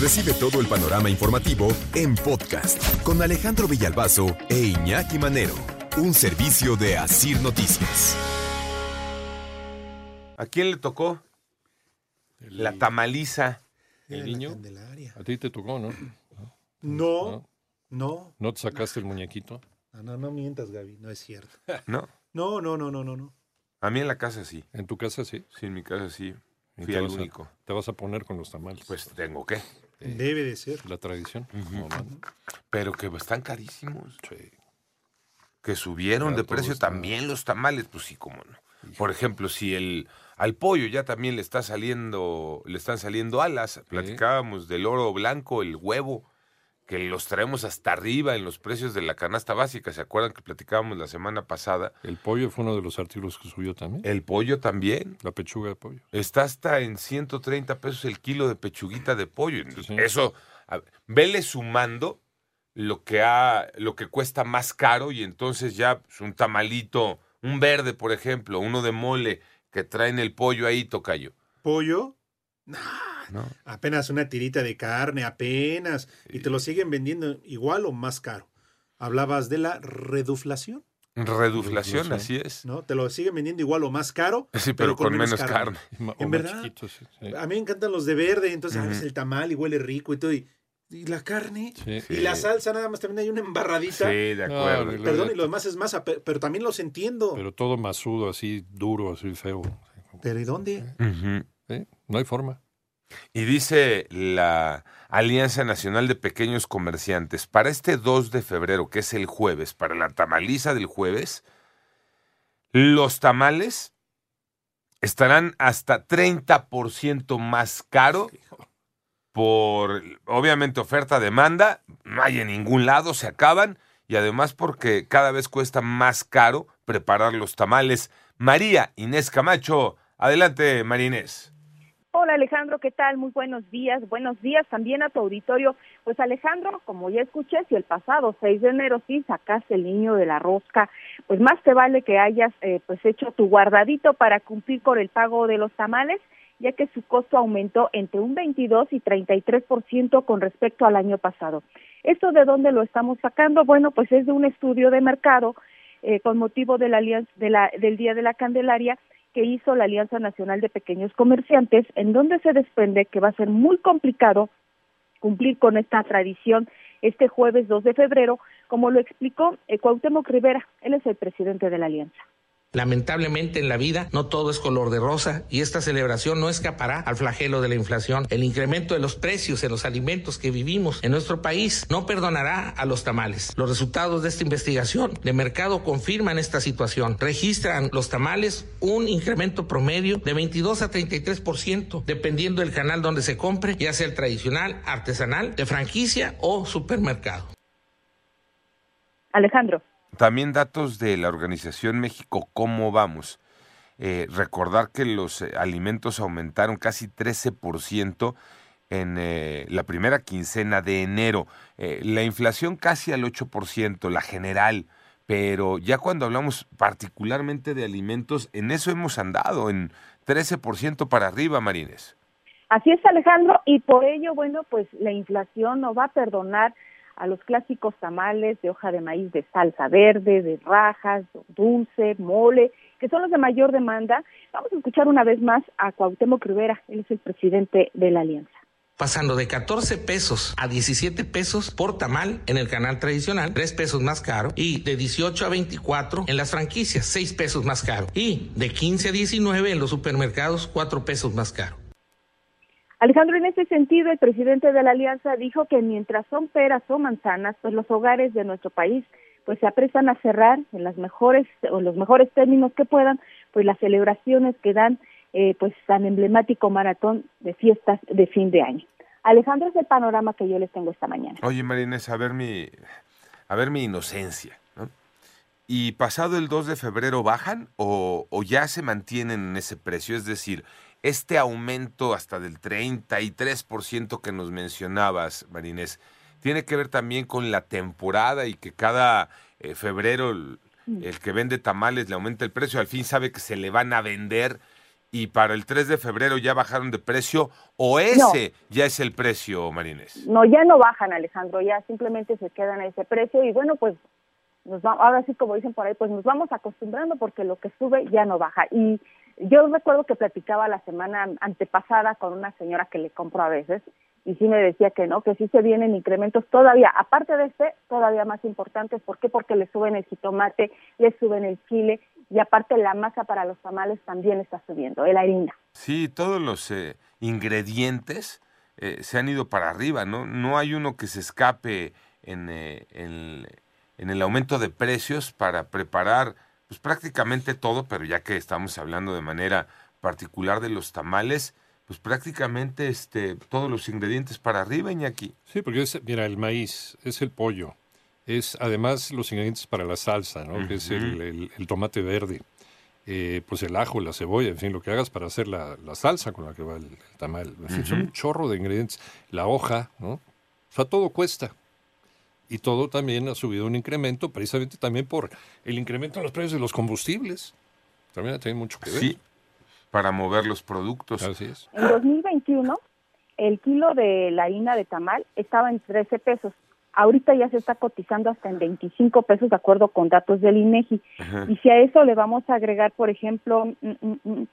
Recibe todo el panorama informativo en podcast con Alejandro Villalbazo e Iñaki Manero. Un servicio de Asir Noticias. ¿A quién le tocó? La tamaliza. El niño. A ti te tocó, ¿no? No, no. ¿No te sacaste el muñequito? No, no, no mientas, Gaby, no es cierto. ¿No? No, no, no, no, no, no. A mí en la casa sí. ¿En tu casa sí? Sí, en mi casa sí. ¿Y Fui el a- único. te vas a poner con los tamales. Pues tengo que. Debe de ser. La tradición. Pero que están carísimos. Sí. Que subieron Ya de precio está- también los tamales, pues sí, cómo no. Por ejemplo, si el al pollo ya también le está saliendo, le están saliendo alas. Platicábamos del oro blanco, el huevo, que los traemos hasta arriba en los precios de la canasta básica. ¿Se acuerdan que platicábamos la semana pasada? El pollo fue uno de los artículos que subió también. El pollo también. La pechuga de pollo. Está hasta en 130 pesos el kilo de pechuguita de pollo. Entonces, sí. Eso, a- vele sumando lo que ha, lo que cuesta más caro y entonces ya pues, un tamalito, un verde, por ejemplo, uno de mole que traen el pollo ahí, tocayo. ¿Pollo? ¿no? Apenas una tirita de carne, apenas. Y te lo siguen vendiendo igual o más caro. Hablabas de la reduflación, Reduflación, así es. ¿no? Te lo siguen vendiendo igual o más caro. Sí, pero, con, menos carne. ¿En verdad? chiquitos, sí, sí. A mí me encantan los de verde, entonces a veces Ujú. el tamal y huele rico y todo. Y, y la carne. Sí. Y la salsa nada más también hay una embarradita. Sí, de acuerdo. Perdón, y lo demás es masa, pe- pero también los entiendo. Pero todo masudo, así duro, así feo. ¿Pero y dónde? No hay forma. Y dice la Alianza Nacional de Pequeños Comerciantes, para este 2 de febrero, que es el jueves, para la tamaliza del jueves, los tamales estarán hasta 30% más caro por, obviamente, oferta-demanda, no hay en ningún lado, se acaban, y además porque cada vez cuesta más caro preparar los tamales. María Inés Camacho, adelante, María Inés. Alejandro, ¿qué tal? Muy buenos días. Buenos días también a tu auditorio. Pues Alejandro, como ya escuché, si el pasado 6 de enero sí sacaste el niño de la rosca, pues más te vale que hayas eh, pues hecho tu guardadito para cumplir con el pago de los tamales, ya que su costo aumentó entre un 22 y 33% con respecto al año pasado. ¿Esto de dónde lo estamos sacando? Bueno, pues es de un estudio de mercado eh, con motivo de la de la, del Día de la Candelaria que hizo la Alianza Nacional de Pequeños Comerciantes, en donde se desprende que va a ser muy complicado cumplir con esta tradición este jueves 2 de febrero, como lo explicó eh, Cuauhtémoc Rivera, él es el presidente de la Alianza. Lamentablemente en la vida no todo es color de rosa y esta celebración no escapará al flagelo de la inflación. El incremento de los precios en los alimentos que vivimos en nuestro país no perdonará a los tamales. Los resultados de esta investigación de mercado confirman esta situación. Registran los tamales un incremento promedio de 22 a 33% dependiendo del canal donde se compre, ya sea el tradicional, artesanal, de franquicia o supermercado. Alejandro. También datos de la organización México Cómo Vamos. Eh, recordar que los eh, alimentos aumentaron casi 13% en eh, la primera quincena de enero. La inflación casi al 8%, la general. Pero ya cuando hablamos particularmente de alimentos, en eso hemos andado, en 13% para arriba, Marines. Así es, Alejandro, y por ello, bueno, pues la inflación no va a perdonar a los clásicos tamales de hoja de maíz de salsa verde, de rajas, dulce, mole, que son los de mayor demanda. Vamos a escuchar una vez más a Cuauhtémoc Rivera, él es el presidente de la Alianza. pasando de 14 pesos a 17 pesos por tamal en el canal tradicional, 3 pesos más caro, y de 18 a 24 en las franquicias, 6 pesos más caro, y de 15 a 19 en los supermercados, 4 pesos más caro. Alejandro, en ese sentido, el presidente de la Alianza dijo que mientras son peras o manzanas, pues los hogares de nuestro país pues se apresan a cerrar en las mejores o los mejores términos que puedan, pues las celebraciones que dan eh, pues tan emblemático maratón de fiestas de fin de año. Alejandro es el panorama que yo les tengo esta mañana. Oye, Marines, a ver mi, a ver mi inocencia. ¿Y pasado el 2 de febrero bajan o, o ya se mantienen en ese precio? Es decir, este aumento hasta del 33% que nos mencionabas, Marinés, tiene que ver también con la temporada y que cada eh, febrero el, el que vende tamales le aumenta el precio, al fin sabe que se le van a vender y para el 3 de febrero ya bajaron de precio o ese ya es el precio, Marinés. No, ya no bajan, Alejandro, ya simplemente se quedan a ese precio y bueno, pues nos va, ahora sí como dicen por ahí, pues nos vamos acostumbrando porque lo que sube ya no baja. Y yo recuerdo que platicaba la semana antepasada con una señora que le compro a veces y sí me decía que no, que sí se vienen incrementos todavía, aparte de este, todavía más importantes. ¿Por qué? Porque le suben el jitomate, le suben el chile y aparte la masa para los tamales también está subiendo, la harina. Sí, todos los eh, ingredientes eh, se han ido para arriba, ¿no? No hay uno que se escape en, eh, en, en el aumento de precios para preparar pues prácticamente todo, pero ya que estamos hablando de manera particular de los tamales, pues prácticamente este, todos los ingredientes para arriba, Iñaki. Sí, porque es, mira, el maíz, es el pollo, es además los ingredientes para la salsa, ¿no? Que es el, el- el tomate verde, eh, pues el ajo, la cebolla, en fin, lo que hagas para hacer la, la salsa con la que va el, el tamal. En fin, son un chorro de ingredientes. La hoja, ¿no? O sea, todo cuesta. Y todo también ha subido un incremento, precisamente también por el incremento en los precios de los combustibles. También ha tenido mucho que ver. Sí, para mover los productos. Así es. En 2021, el kilo de la harina de tamal estaba en 13 pesos. Ahorita ya se está cotizando hasta en 25 pesos, de acuerdo con datos del INEGI. Y si a eso le vamos a agregar, por ejemplo, mm, mm, mm,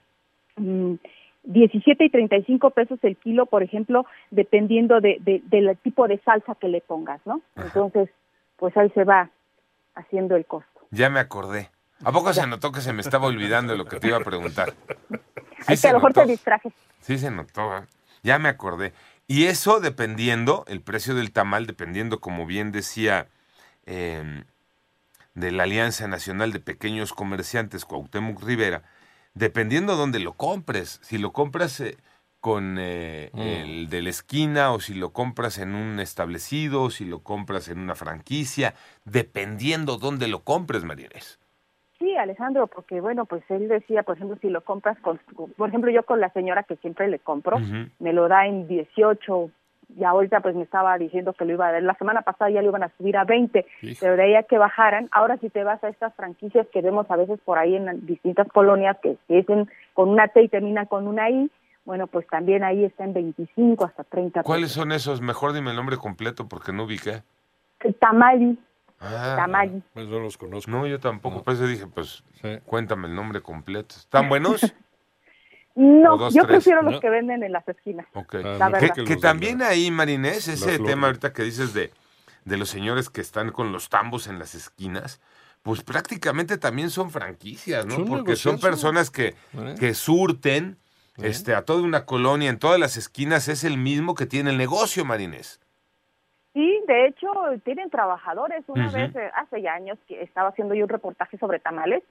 mm, 17 y 35 pesos el kilo, por ejemplo, dependiendo de, de- del tipo de salsa que le pongas, ¿no? Entonces, pues ahí se va haciendo el costo. Ya me acordé. ¿A poco se notó que se me estaba olvidando lo que te iba a preguntar? Sí es que a lo mejor notó. te distrajes. Sí se notó, ¿eh? ya me acordé. Y eso dependiendo, el precio del tamal, dependiendo, como bien decía, eh, de la Alianza Nacional de Pequeños Comerciantes, Cuauhtémoc Rivera, dependiendo dónde lo compres. Si lo compras eh, con eh, Mm. el de la esquina o si lo compras en un establecido o si lo compras en una franquicia, dependiendo dónde lo compres, Marines. Sí, Alejandro, porque bueno, pues él decía, por ejemplo, si lo compras con, por ejemplo, yo con la señora que siempre le compro, me lo da en 18 y ahorita pues me estaba diciendo que lo iba a dar. La semana pasada ya lo iban a subir a 20, Hijo. pero de ahí a que bajaran. Ahora si te vas a estas franquicias que vemos a veces por ahí en distintas colonias que empiezan con una T y terminan con una I, bueno, pues también ahí está en 25 hasta 30 ¿Cuáles son esos? Mejor dime el nombre completo porque no ubiqué. El tamali, Ah, tamali. Pues no los conozco. No, yo tampoco. No. Por eso dije, pues, Sí. cuéntame el nombre completo. ¿Están buenos? No, dos, yo tres, prefiero ¿no? los que venden en las esquinas. Ah, La mejor verdad. Que, también ahí, Marinés, ese tema ahorita que dices de, de los señores que están con los tambos en las esquinas, pues prácticamente también son franquicias, ¿no? Porque son personas que, ¿Eh? que surten ¿Eh? este, a toda una colonia, en todas las esquinas, es el mismo que tiene el negocio, Marinés. Sí, de hecho, tienen trabajadores. Una vez, eh, hace ya años, que estaba haciendo yo un reportaje sobre tamales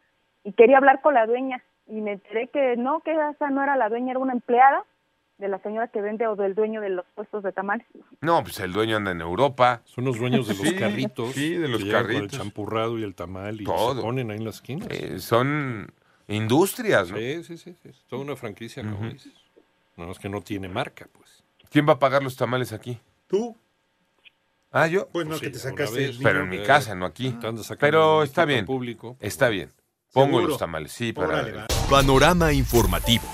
y quería hablar con la dueña y me enteré que no, que esa no era la dueña, era una empleada de la señora que vende o del dueño de los puestos de tamales. No, pues el dueño anda en Europa. Son los dueños de los Sí, carritos. sí, de los que carritos. Con el champurrado y el tamal y Todo. se ponen ahí en las esquinas. eh, son industrias, ¿no? Sí, sí, sí, sí. Es toda una franquicia, como dices. No, es que no tiene marca, pues. ¿Quién va a pagar los tamales aquí? Tú, Ah, yo. pues no, Pues que te sacaste vez. Pero en mi casa, no aquí. Sacando Pero está bien. Público, Está bien. Pongo Seguro. los tamales, sí, para... Órale. Panorama informativo.